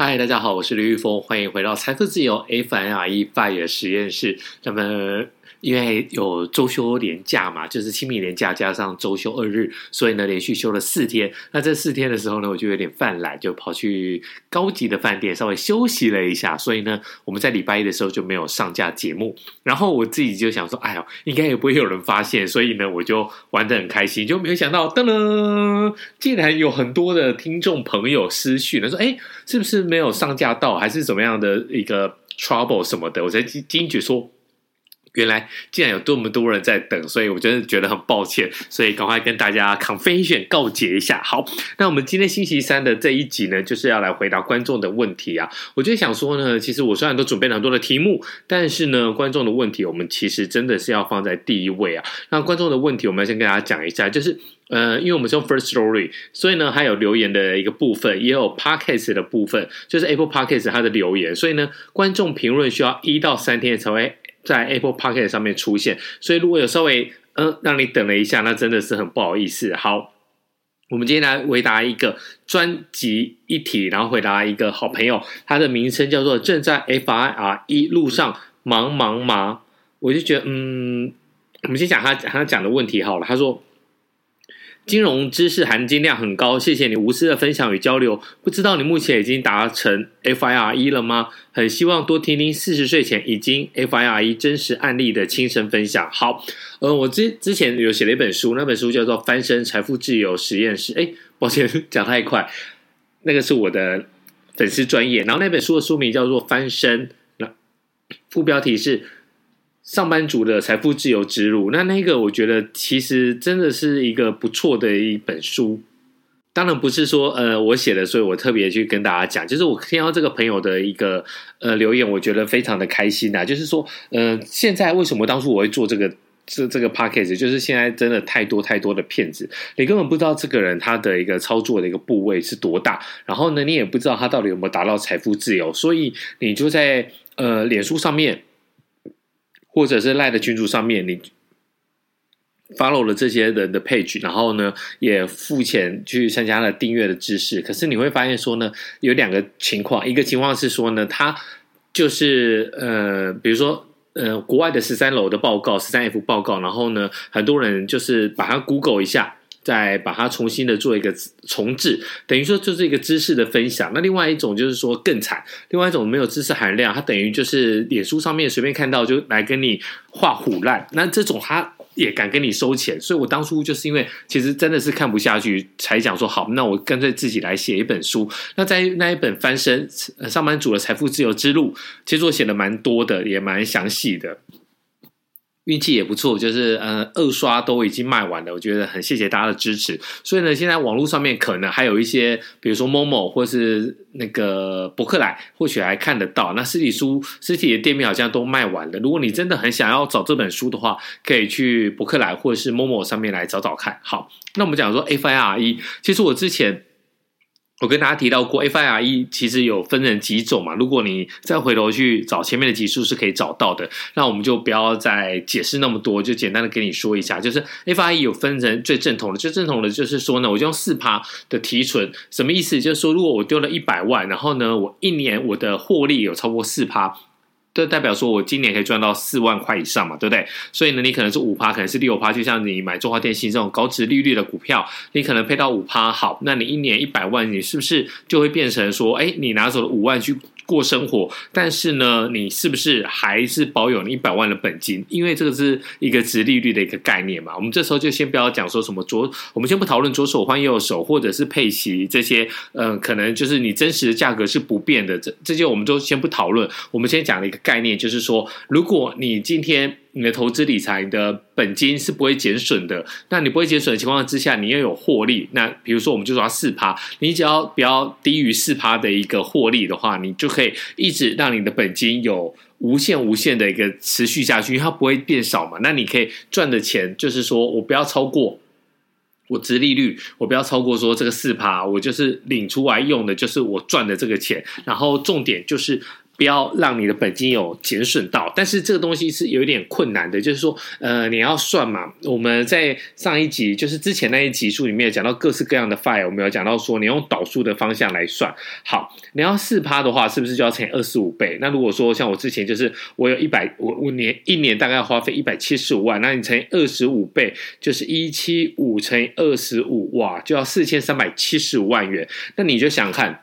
嗨，大家好，我是刘玉峰，欢迎回到财富自由 F N R E 拜耳实验室。那么。因为有周休连假嘛，就是清明连假加上周休二日，所以呢连续休了四天。那这四天的时候呢，我就有点犯懒，就跑去高级的饭店稍微休息了一下。所以呢，我们在礼拜一的时候就没有上架节目。然后我自己就想说，哎呀，应该也不会有人发现，所以呢，我就玩得很开心。就没有想到，噔噔，竟然有很多的听众朋友私讯了，说，哎，是不是没有上架到，还是怎么样的一个 trouble 什么的？我才惊惊觉说。原来竟然有这么多人在等，所以我真的觉得很抱歉，所以赶快跟大家 confession 告解一下。好，那我们今天星期三的这一集呢，就是要来回答观众的问题啊。我就想说呢，其实我虽然都准备了很多的题目，但是呢，观众的问题我们其实真的是要放在第一位啊。那观众的问题，我们要先跟大家讲一下，就是呃，因为我们是用 First Story，所以呢，还有留言的一个部分，也有 Podcast 的部分，就是 Apple Podcast 它的留言，所以呢，观众评论需要一到三天才会。在 Apple Pocket 上面出现，所以如果有稍微嗯、让你等了一下，那真的是很不好意思。好，我们今天来回答一个专辑一体，然后回答一个好朋友，他的名称叫做正在 FIRE 路上忙忙忙。我就觉得嗯，我们先讲他他讲的问题好了。他说。金融知识含金量很高，谢谢你无私的分享与交流。不知道你目前已经达成 FIRE 了吗？很希望多听听四十岁前已经 FIRE 真实案例的亲身分享。好，呃，我之之前有写了一本书，那本书叫做《翻身财富自由实验室》。哎，抱歉讲太快，那个是我的粉丝专业。然后那本书的书名叫做《翻身》，那副标题是。上班族的财富自由之路，那那个我觉得其实真的是一个不错的一本书。当然不是说呃我写的，所以我特别去跟大家讲。就是我听到这个朋友的一个呃留言，我觉得非常的开心呐。就是说，呃，现在为什么当初我会做这个这这个 podcast 就是现在真的太多太多的骗子，你根本不知道这个人他的一个操作的一个部位是多大，然后呢，你也不知道他到底有没有达到财富自由，所以你就在呃脸书上面。或者是赖的群主上面，你 follow 了这些人的 page，然后呢，也付钱去参加了订阅的知识。可是你会发现说呢，有两个情况，一个情况是说呢，他就是呃，比如说呃，国外的十三楼的报告，十三 F 报告，然后呢，很多人就是把它 Google 一下。再把它重新的做一个重置，等于说就是一个知识的分享。那另外一种就是说更惨，另外一种没有知识含量，它等于就是脸书上面随便看到就来跟你画虎烂。那这种他也敢跟你收钱，所以我当初就是因为其实真的是看不下去，才讲说好，那我干脆自己来写一本书。那在那一本翻身上班族的财富自由之路，其实我写的蛮多的，也蛮详细的。运气也不错，就是呃二刷都已经卖完了，我觉得很谢谢大家的支持。所以呢，现在网络上面可能还有一些，比如说 Momo 或是那个博客来，或许还看得到。那实体书实体的店面好像都卖完了。如果你真的很想要找这本书的话，可以去博客来或者是 Momo 上面来找找看。好，那我们讲说 FIRE，其实我之前。我跟大家提到过，FIRE 其实有分成几种嘛。如果你再回头去找前面的集数，是可以找到的。那我们就不要再解释那么多，就简单的跟你说一下，就是 FIRE 有分成最正统的，最正统的就是说呢，我就用四趴的提存，什么意思？就是说，如果我丢了一百万，然后呢，我一年我的获利有超过四趴。这代表说，我今年可以赚到四万块以上嘛，对不对？所以呢，你可能是五趴，可能是六趴，就像你买中华电信这种高值利率的股票，你可能配到五趴，好，那你一年一百万，你是不是就会变成说，哎，你拿走了五万去过生活，但是呢，你是不是还是保有你一百万的本金？因为这个是一个值利率的一个概念嘛。我们这时候就先不要讲说什么左，我们先不讨论左手换右手，或者是配息这些，嗯、可能就是你真实的价格是不变的。这这些我们都先不讨论。我们先讲了一个概念，就是说，如果你今天。你的投资理财，的本金是不会减损的。那你不会减损的情况之下，你又有获利。那比如说，我们就说四趴，你只要不要低于四趴的一个获利的话，你就可以一直让你的本金有无限无限的一个持续下去，因为它不会变少嘛。那你可以赚的钱，就是说我不要超过我殖利率，我不要超过说这个四趴，我就是领出来用的，就是我赚的这个钱。然后重点就是。不要让你的本金有减损到，但是这个东西是有一点困难的，就是说，呃，你要算嘛。我们在上一集，就是之前那一集数里面讲到各式各样的 file，我们有讲到说，你用导数的方向来算。好，你要四趴的话，是不是就要乘以二十五倍？那如果说像我之前就是我有一百，我我年一年大概要花费一百七十五万，那你乘以二十五倍，就是一七五乘以二十五，哇，就要四千三百七十五万元。那你就想看。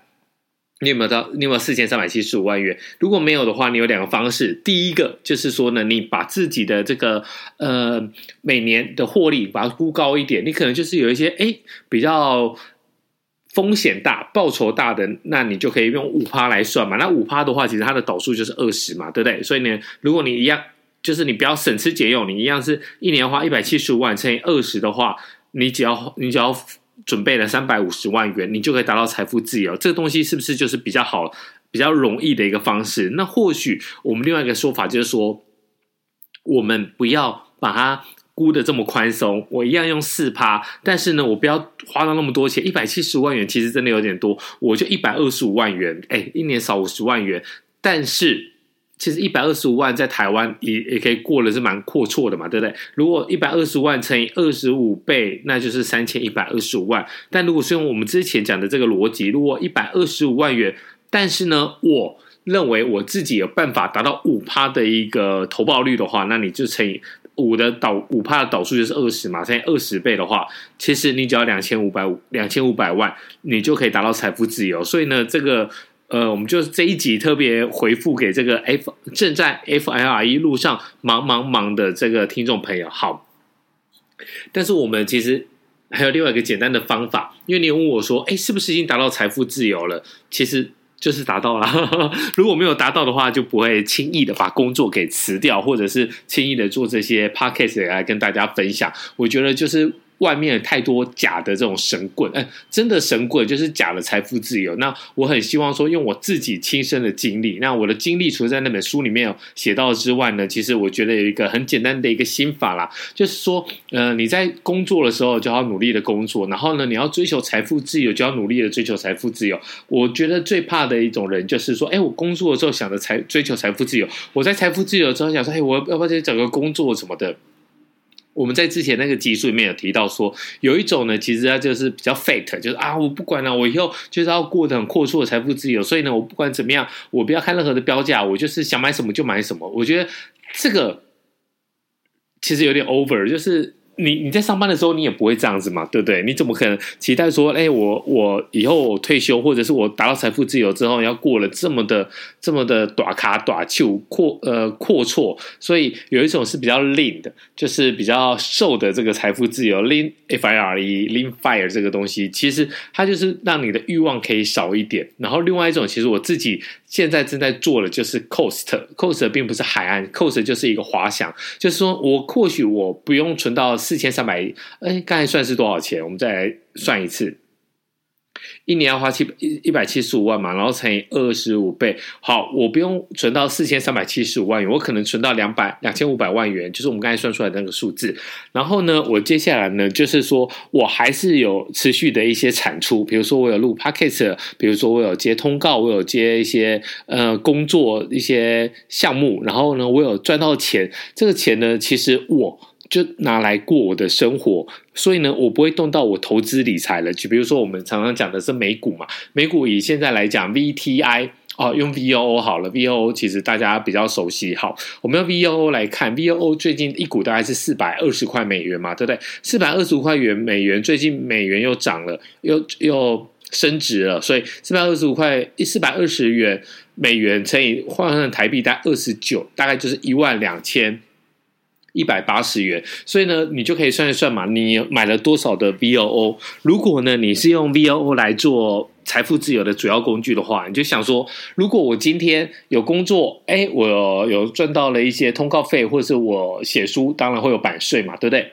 你有没有到？你有没有四千三百七十五万元？如果没有的话，你有两个方式。第一个就是说呢，你把自己的这个呃每年的获利把它估高一点，你可能就是有一些哎比较风险大、报酬大的，那你就可以用五趴来算嘛。那五趴的话，其实它的导数就是二十嘛，对不对？所以呢，如果你一样，就是你不要省吃俭用，你一样是一年花一百七十五万乘以二十的话，你只要你只要。准备了三百五十万元，你就可以达到财富自由。这个东西是不是就是比较好、比较容易的一个方式？那或许我们另外一个说法就是说，我们不要把它估得这么宽松。我一样用四趴，但是呢，我不要花到那么多钱。一百七十万元其实真的有点多，我就一百二十五万元，哎，一年少五十万元，但是。其实一百二十五万在台湾也也可以过了，是蛮阔绰的嘛，对不对？如果一百二十万乘以二十五倍，那就是三千一百二十五万。但如果是用我们之前讲的这个逻辑，如果一百二十五万元，但是呢，我认为我自己有办法达到五趴的一个投报率的话，那你就乘以五的导五趴的导数就是二十嘛，乘以二十倍的话，其实你只要两千五百五两千五百万，你就可以达到财富自由。所以呢，这个。呃，我们就这一集特别回复给这个 F 正在 F L R E 路上忙忙忙的这个听众朋友。好，但是我们其实还有另外一个简单的方法，因为你问我说，哎，是不是已经达到财富自由了？其实就是达到了。如果没有达到的话，就不会轻易的把工作给辞掉，或者是轻易的做这些 podcast 来跟大家分享。我觉得就是。外面太多假的这种神棍，哎，真的神棍就是假的财富自由。那我很希望说，用我自己亲身的经历，那我的经历除了在那本书里面写到之外呢，其实我觉得有一个很简单的一个心法啦，就是说，呃，你在工作的时候就要努力的工作，然后呢，你要追求财富自由，就要努力的追求财富自由。我觉得最怕的一种人就是说，哎，我工作的时候想着财追求财富自由，我在财富自由之后想说，哎，我要不要去找个工作什么的。我们在之前那个集数里面有提到说，有一种呢，其实它就是比较 fate，就是啊，我不管了，我以后就是要过得很阔绰的财富自由，所以呢，我不管怎么样，我不要看任何的标价，我就是想买什么就买什么。我觉得这个其实有点 over，就是。你你在上班的时候，你也不会这样子嘛，对不对？你怎么可能期待说，哎，我我以后我退休，或者是我达到财富自由之后，要过了这么的这么的短卡大手阔呃阔绰？所以有一种是比较 lean 的，就是比较瘦的这个财富自由 lean f i r e lean fire 这个东西，其实它就是让你的欲望可以少一点。然后另外一种，其实我自己现在正在做的就是 coast，coast 并不是海岸，coast 就是一个滑翔，就是说我或许我不用存到。四千三百亿，哎，刚才算是多少钱？我们再来算一次，一年要花七一一百七十五万嘛，然后乘以二十五倍。好，我不用存到四千三百七十五万元，我可能存到两百两千五百万元，就是我们刚才算出来的那个数字。然后呢，我接下来呢，就是说我还是有持续的一些产出，比如说我有录 Podcast，比如说我有接通告，我有接一些呃工作一些项目，然后呢，我有赚到钱。这个钱呢，其实我。就拿来过我的生活，所以呢，我不会动到我投资理财了。就比如说，我们常常讲的是美股嘛，美股以现在来讲，VTI 哦，用 VOO 好了，VOO 其实大家比较熟悉。好，我们用 VOO 来看，VOO 最近一股大概是四百二十块美元嘛，对不对？四百二十五块元美元，最近美元又涨了，又又升值了，所以四百二十五块，四百二十元美元乘以换算台币，大概二十九，大概就是一万两千。一百八十元，所以呢，你就可以算一算嘛，你买了多少的 VOO？如果呢，你是用 VOO 来做财富自由的主要工具的话，你就想说，如果我今天有工作，哎，我有赚到了一些通告费，或者是我写书，当然会有版税嘛，对不对？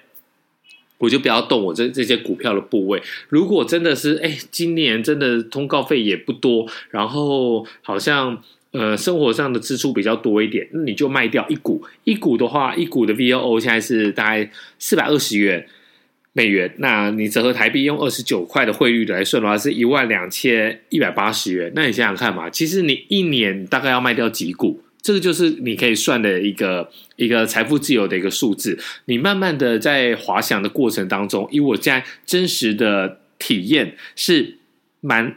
我就不要动我这这些股票的部位。如果真的是，哎，今年真的通告费也不多，然后好像。呃，生活上的支出比较多一点，那你就卖掉一股。一股的话，一股的 VOO 现在是大概四百二十元。美元。那你折合台币用二十九块的汇率来算的话，是一万两千一百八十元。那你想想看嘛，其实你一年大概要卖掉几股？这个就是你可以算的一个一个财富自由的一个数字。你慢慢的在滑翔的过程当中，以我现在真实的体验是蛮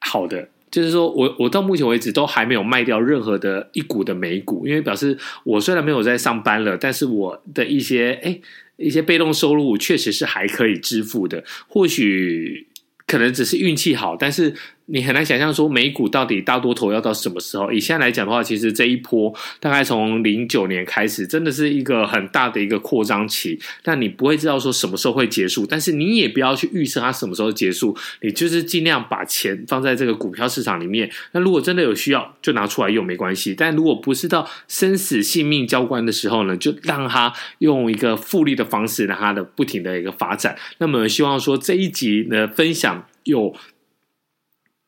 好的。就是说我我到目前为止都还没有卖掉任何的一股的美股，因为表示我虽然没有在上班了，但是我的一些诶一些被动收入确实是还可以支付的，或许可能只是运气好，但是。你很难想象说美股到底大多头要到什么时候？以现在来讲的话，其实这一波大概从零九年开始，真的是一个很大的一个扩张期。但你不会知道说什么时候会结束，但是你也不要去预测它什么时候结束。你就是尽量把钱放在这个股票市场里面。那如果真的有需要，就拿出来用没关系。但如果不是到生死性命交关的时候呢，就让它用一个复利的方式，让它的不停的一个发展。那么希望说这一集的分享有。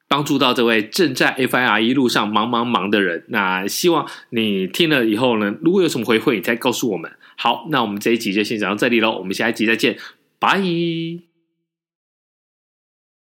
帮助到这位正在 FIR 一路上忙忙忙的人，那希望你听了以后呢，如果有什么回馈，你再告诉我们。好，那我们这一集就先讲到这里喽，我们下一集再见，拜。